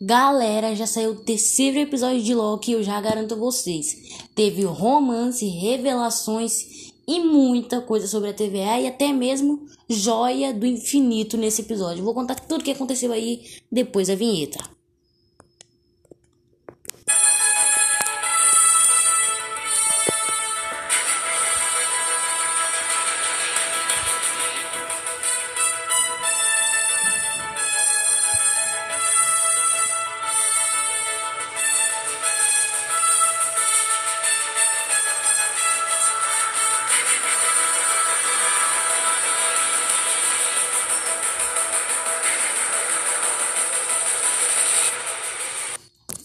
Galera, já saiu o terceiro episódio de Loki, eu já garanto vocês. Teve romance, revelações e muita coisa sobre a TVA e até mesmo joia do infinito nesse episódio. Vou contar tudo o que aconteceu aí depois da vinheta.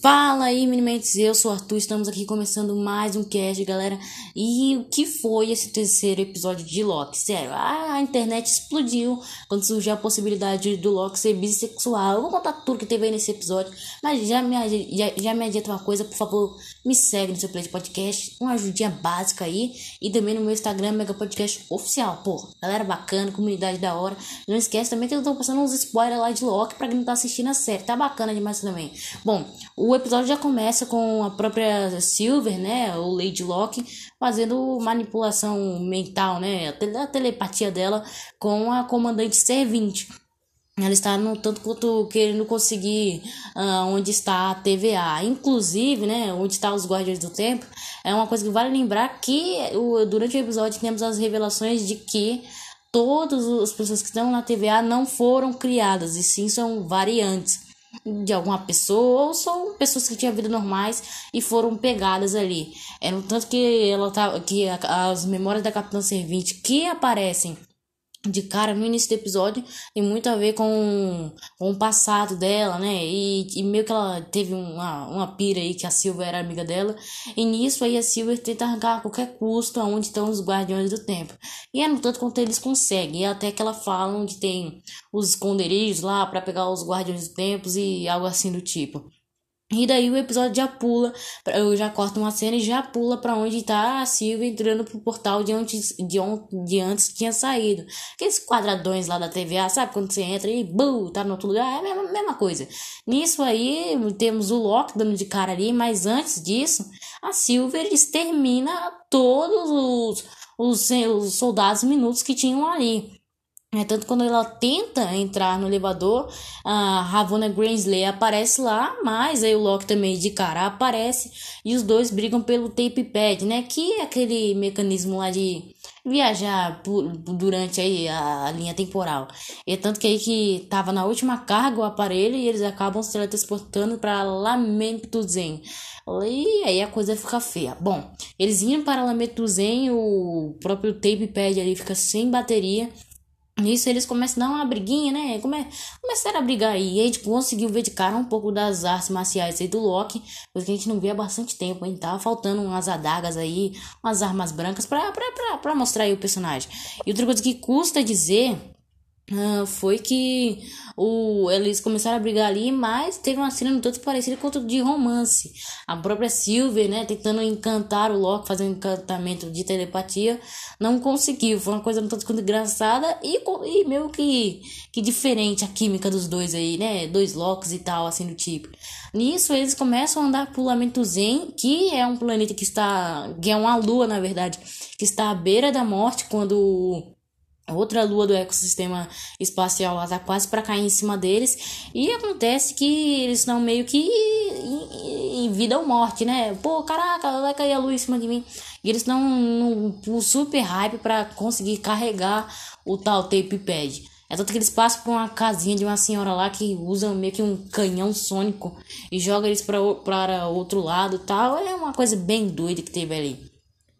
Fala aí, Minimentes, eu sou o Arthur, estamos aqui começando mais um cast, galera. E o que foi esse terceiro episódio de Loki? Sério, a internet explodiu quando surgiu a possibilidade do Loki ser bissexual. Eu vou contar tudo que teve aí nesse episódio, mas já me, já, já me adianta uma coisa, por favor, me segue no seu play de podcast, uma ajudinha básica aí, e também no meu Instagram, Mega Podcast Oficial. Pô, galera bacana, comunidade da hora. Não esquece também que eu tô passando uns spoilers lá de Loki pra quem não tá assistindo a série, tá bacana demais também. Bom, o o episódio já começa com a própria Silver, né, o Lady Locke, fazendo manipulação mental, né, a telepatia dela com a comandante Servinte. Ela está no tanto quanto querendo conseguir uh, onde está a TVA. Inclusive, né, onde está os Guardiões do Tempo. É uma coisa que vale lembrar que o, durante o episódio temos as revelações de que todas as pessoas que estão na TVA não foram criadas, e sim são variantes de alguma pessoa ou são pessoas que tinham vida normais e foram pegadas ali. É no tanto que ela tá que as memórias da Capitã Servinte que aparecem de cara no início do episódio tem muito a ver com, com o passado dela, né? E, e meio que ela teve uma, uma pira aí que a Silver era amiga dela. E nisso aí a Silver tenta arrancar a qualquer custo aonde estão os Guardiões do Tempo. E é no tanto quanto eles conseguem. E até que ela fala onde tem os esconderijos lá para pegar os Guardiões do Tempo e algo assim do tipo. E daí o episódio já pula, eu já corto uma cena e já pula para onde tá a Silvia entrando pro portal de antes, de, onde, de antes tinha saído. Aqueles quadradões lá da TVA, sabe? Quando você entra e bum, tá no outro lugar, é a mesma, mesma coisa. Nisso aí temos o Loki dando de cara ali, mas antes disso, a Silver extermina todos os, os, os soldados minutos que tinham ali. É, tanto quando ela tenta entrar no elevador, a Ravonna Gransley aparece lá, mas aí o Loki também de cara aparece e os dois brigam pelo tape pad, né? Que é aquele mecanismo lá de viajar por, durante aí a, a, linha temporal. E é tanto que aí que tava na última carga o aparelho e eles acabam se teletransportando para Lamento Zen. E aí a coisa fica feia. Bom, eles indo para Lamento Zen, o próprio tape pad ali fica sem bateria. Nisso eles começam a dar uma briguinha, né? Come... Começaram a brigar aí. E a gente conseguiu ver de cara um pouco das artes marciais aí do Loki. Coisa que a gente não vê há bastante tempo. Hein? Tava faltando umas adagas aí, umas armas brancas pra, pra, pra, pra mostrar aí o personagem. E outra coisa que custa dizer Uh, foi que o, eles começaram a brigar ali, mas teve uma cena tanto parecida com de romance. A própria Silver, né, tentando encantar o Loki, fazendo encantamento de telepatia, não conseguiu. Foi uma coisa no tanto quanto engraçada e, e meio que, que diferente a química dos dois aí, né? Dois Locks e tal, assim do tipo. Nisso, eles começam a andar pro Lamento Zen, que é um planeta que está. que é uma lua, na verdade, que está à beira da morte quando outra lua do ecossistema espacial lá tá quase para cair em cima deles e acontece que eles estão meio que em, vida ou morte, né? Pô, caraca, vai cair a lua em cima de mim. E eles estão no super hype para conseguir carregar o tal tape pad. É tanto que eles passam por uma casinha de uma senhora lá que usa meio que um canhão sônico e joga eles para outro lado tal. É uma coisa bem doida que teve ali.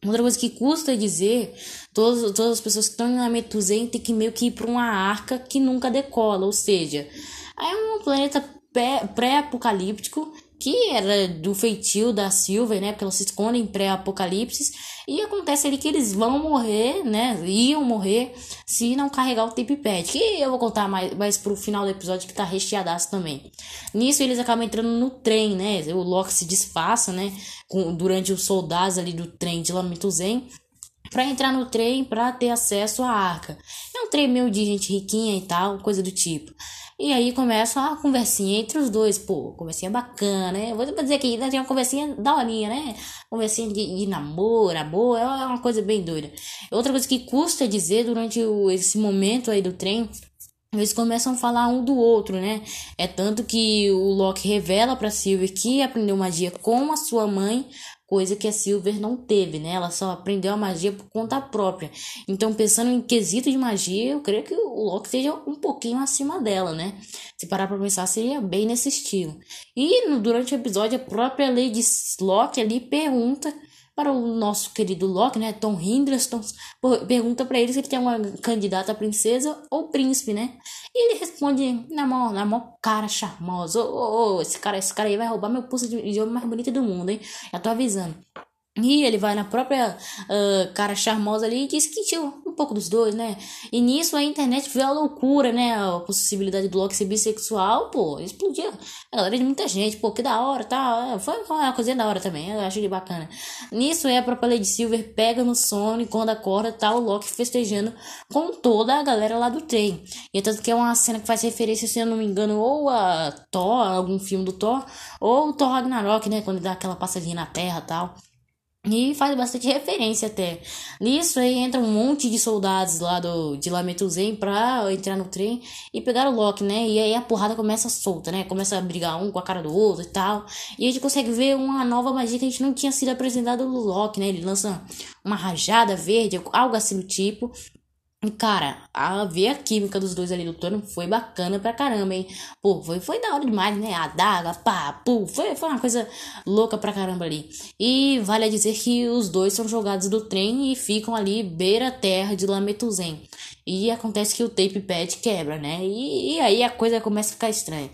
Outra coisa que custa dizer, todas, todas as pessoas que estão em Ametuzen tem que meio que ir para uma arca que nunca decola, ou seja, é um planeta pré-apocalíptico que era do feitio da Silver, né? Porque elas se escondem pré-apocalipse. E acontece ali que eles vão morrer, né? Iam morrer se não carregar o tape pad. Que eu vou contar mais, mais pro final do episódio que tá recheadaço também. Nisso eles acabam entrando no trem, né? O Loki se disfarça, né? Com, durante os soldados ali do trem de Lamento Zen para entrar no trem para ter acesso à arca. É um trem meio de gente riquinha e tal, coisa do tipo. E aí começa a conversinha entre os dois, pô, conversinha bacana, né? Vou dizer que ainda tem uma conversinha daorinha, né? Conversinha de, de namoro, amor, é uma coisa bem doida. Outra coisa que custa dizer durante o, esse momento aí do trem eles começam a falar um do outro, né? É tanto que o Loki revela para Silver que aprendeu magia com a sua mãe, coisa que a Silver não teve, né? Ela só aprendeu a magia por conta própria. Então, pensando em quesito de magia, eu creio que o Loki esteja um pouquinho acima dela, né? Se parar pra pensar, seria bem nesse estilo. E durante o episódio, a própria Lady Loki ali pergunta para o nosso querido Loki, né, Tom Hiddleston, pergunta para ele se ele tem uma candidata a princesa ou príncipe, né? E ele responde na mão, na mão cara charmosa, ô, oh, oh, esse cara, esse cara aí vai roubar meu pulso de idioma mais bonito do mundo, hein? Já tô avisando. E ele vai na própria uh, cara charmosa ali e diz que tinha um pouco dos dois, né? E nisso a internet viu a loucura, né? A possibilidade do Loki ser bissexual, pô, explodiu. A galera de muita gente, pô, que da hora, tá? Foi, foi uma coisinha da hora também, eu achei bacana. Nisso é a própria Lady Silver pega no sono e quando acorda tá o Loki festejando com toda a galera lá do trem. E é tanto que é uma cena que faz referência, se eu não me engano, ou a Thor, algum filme do Thor, ou o Thor Ragnarok, né? Quando dá aquela passadinha na terra tal. E faz bastante referência até. Nisso aí entra um monte de soldados lá do, de Lametuzen pra entrar no trem e pegar o Loki, né? E aí a porrada começa solta, né? Começa a brigar um com a cara do outro e tal. E a gente consegue ver uma nova magia que a gente não tinha sido apresentada no Loki, né? Ele lança uma rajada verde, algo assim do tipo. Cara, a ver a química dos dois ali lutando foi bacana pra caramba, hein? Pô, foi, foi da hora demais, né? A daga, pá, pô, foi, foi uma coisa louca pra caramba ali. E vale a dizer que os dois são jogados do trem e ficam ali beira terra de Lametuzen. E acontece que o tape pad quebra, né? E, e aí a coisa começa a ficar estranha.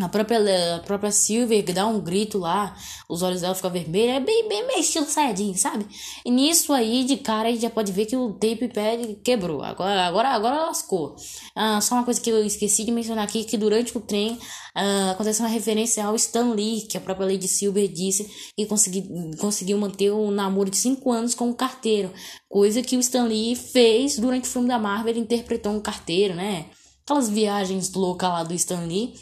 A própria, a própria Silver dá um grito lá, os olhos dela ficam vermelhos, é bem, bem estilo Saiyajin, sabe? E nisso aí, de cara, a gente já pode ver que o tape pad quebrou. Agora, agora, agora lascou. Ah, só uma coisa que eu esqueci de mencionar aqui, que durante o trem ah, aconteceu uma referência ao Stan Lee, que a própria Lady Silver disse que consegui, conseguiu manter um namoro de 5 anos com o um carteiro. Coisa que o Stan Lee fez durante o filme da Marvel, ele interpretou um carteiro, né? Aquelas viagens loucas lá do Stan Lee.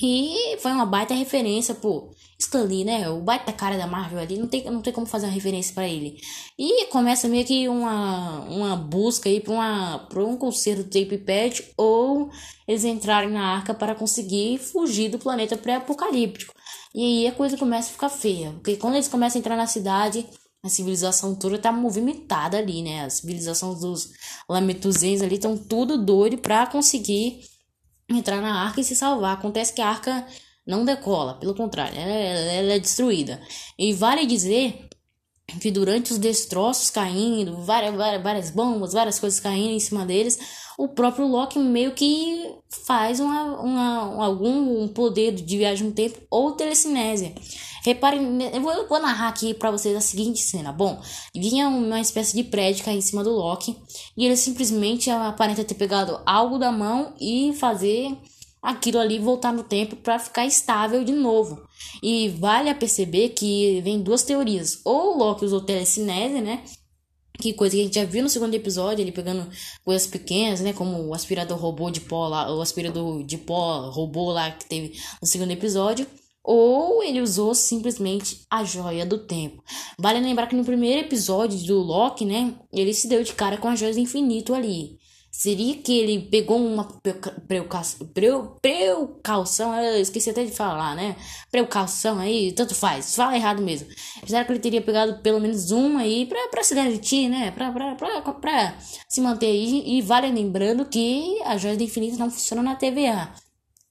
E foi uma baita referência, pô. Stan Lee, né? O baita cara da Marvel ali, não tem, não tem como fazer uma referência para ele. E começa meio que uma, uma busca aí pra, uma, pra um concerto do Tape Pad ou eles entrarem na arca para conseguir fugir do planeta pré-apocalíptico. E aí a coisa começa a ficar feia. Porque quando eles começam a entrar na cidade, a civilização toda tá movimentada ali, né? A civilização dos Lametuzens ali estão tudo doido pra conseguir entrar na arca e se salvar. Acontece que a arca não decola, pelo contrário, ela, ela é destruída. E vale dizer que durante os destroços caindo, várias, várias, várias bombas, várias coisas caindo em cima deles, o próprio Loki meio que faz uma, uma, algum poder de viagem no tempo ou telecinésia. Reparem, eu vou, vou narrar aqui para vocês a seguinte cena. Bom, vinha uma espécie de prédio cair em cima do Loki e ele simplesmente aparenta ter pegado algo da mão e fazer aquilo ali voltar no tempo para ficar estável de novo. E vale a perceber que vem duas teorias. Ou o Loki usou telecinese, né? Que coisa que a gente já viu no segundo episódio, ele pegando coisas pequenas, né? Como o aspirador robô de pó lá, o aspirador de pó robô lá que teve no segundo episódio ou ele usou simplesmente a joia do tempo. Vale lembrar que no primeiro episódio do Loki, né, ele se deu de cara com as joias do infinito ali. Seria que ele pegou uma precaução, eu esqueci até de falar, né? Precaução aí, tanto faz, fala errado mesmo. Apesar que ele teria pegado pelo menos uma aí pra, pra se garantir, né? Pra, pra, pra, pra se manter aí. E vale lembrando que as joias do infinito não funcionam na TVA.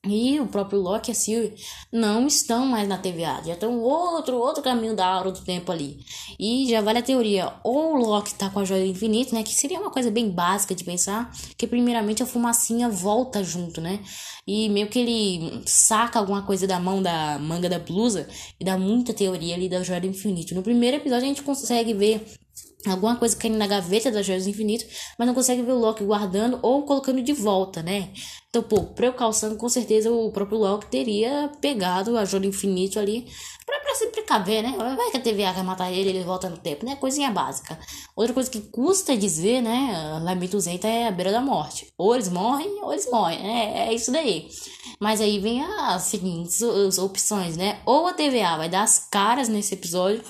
E o próprio Loki e a Sylvie não estão mais na TVA, já estão outro outro caminho da aura do tempo ali. E já vale a teoria, ou o Loki tá com a joia do infinito, né, que seria uma coisa bem básica de pensar, que primeiramente a fumacinha volta junto, né? E meio que ele saca alguma coisa da mão da manga da blusa e dá muita teoria ali da joia do infinito. No primeiro episódio a gente consegue ver alguma coisa caindo na gaveta das joias do infinito, mas não consegue ver o Loki guardando ou colocando de volta, né? Então, pô, precaução, com certeza o próprio Loki teria pegado a joia do infinito ali para pra se precaver, né? Vai que a TVA quer matar ele, ele volta no tempo, né? Coisinha básica. Outra coisa que custa dizer, né? Lá 1200 é a beira da morte. Ou eles morrem, ou eles morrem, né? É isso daí. Mas aí vem as seguintes opções, né? Ou a TVA vai dar as caras nesse episódio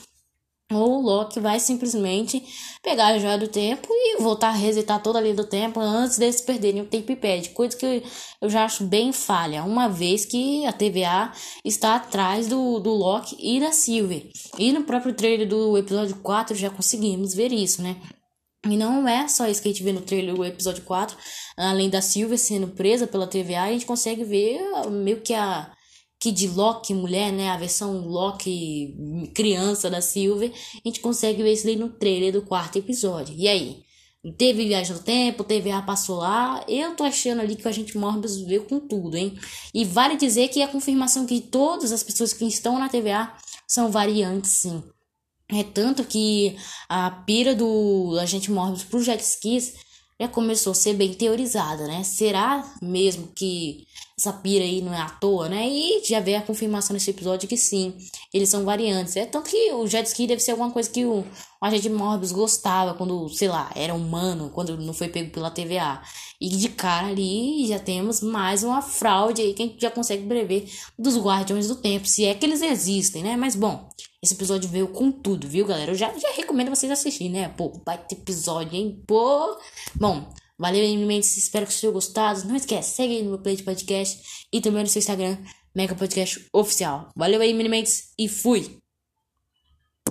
ou o Loki vai simplesmente pegar a joia do tempo e voltar a resetar toda a linha do tempo antes deles perderem o tempo pede. Coisa que eu já acho bem falha, uma vez que a TVA está atrás do, do Loki e da Sylvie. E no próprio trailer do episódio 4 já conseguimos ver isso, né? E não é só isso que a gente vê no trailer do episódio 4, além da Sylvie sendo presa pela TVA, a gente consegue ver meio que a que de Loki mulher, né, a versão Loki criança da Silver, a gente consegue ver isso aí no trailer do quarto episódio. E aí? Teve viagem no tempo, teve a passou lá. Eu tô achando ali que a gente Morbius veio com tudo, hein? E vale dizer que a confirmação que todas as pessoas que estão na TVA são variantes, sim. É tanto que a pira do agente Morbius pro jet skis já começou a ser bem teorizada, né? Será mesmo que essa pira aí não é à toa, né? E já veio a confirmação nesse episódio que sim, eles são variantes. É tanto que o jet ski deve ser alguma coisa que o, o agente Morbius gostava quando, sei lá, era humano, quando não foi pego pela TVA. E de cara ali já temos mais uma fraude aí que a gente já consegue prever dos Guardiões do Tempo, se é que eles existem, né? Mas bom, esse episódio veio com tudo, viu, galera? Eu já, já recomendo vocês assistirem, né? Pô, vai ter episódio, hein? Pô! Bom, valeu imenso, espero que vocês tenham gostado. Não esquece, segue no meu play de podcast e também no seu Instagram, Mega Podcast Oficial. Valeu aí, Minimentes, e fui!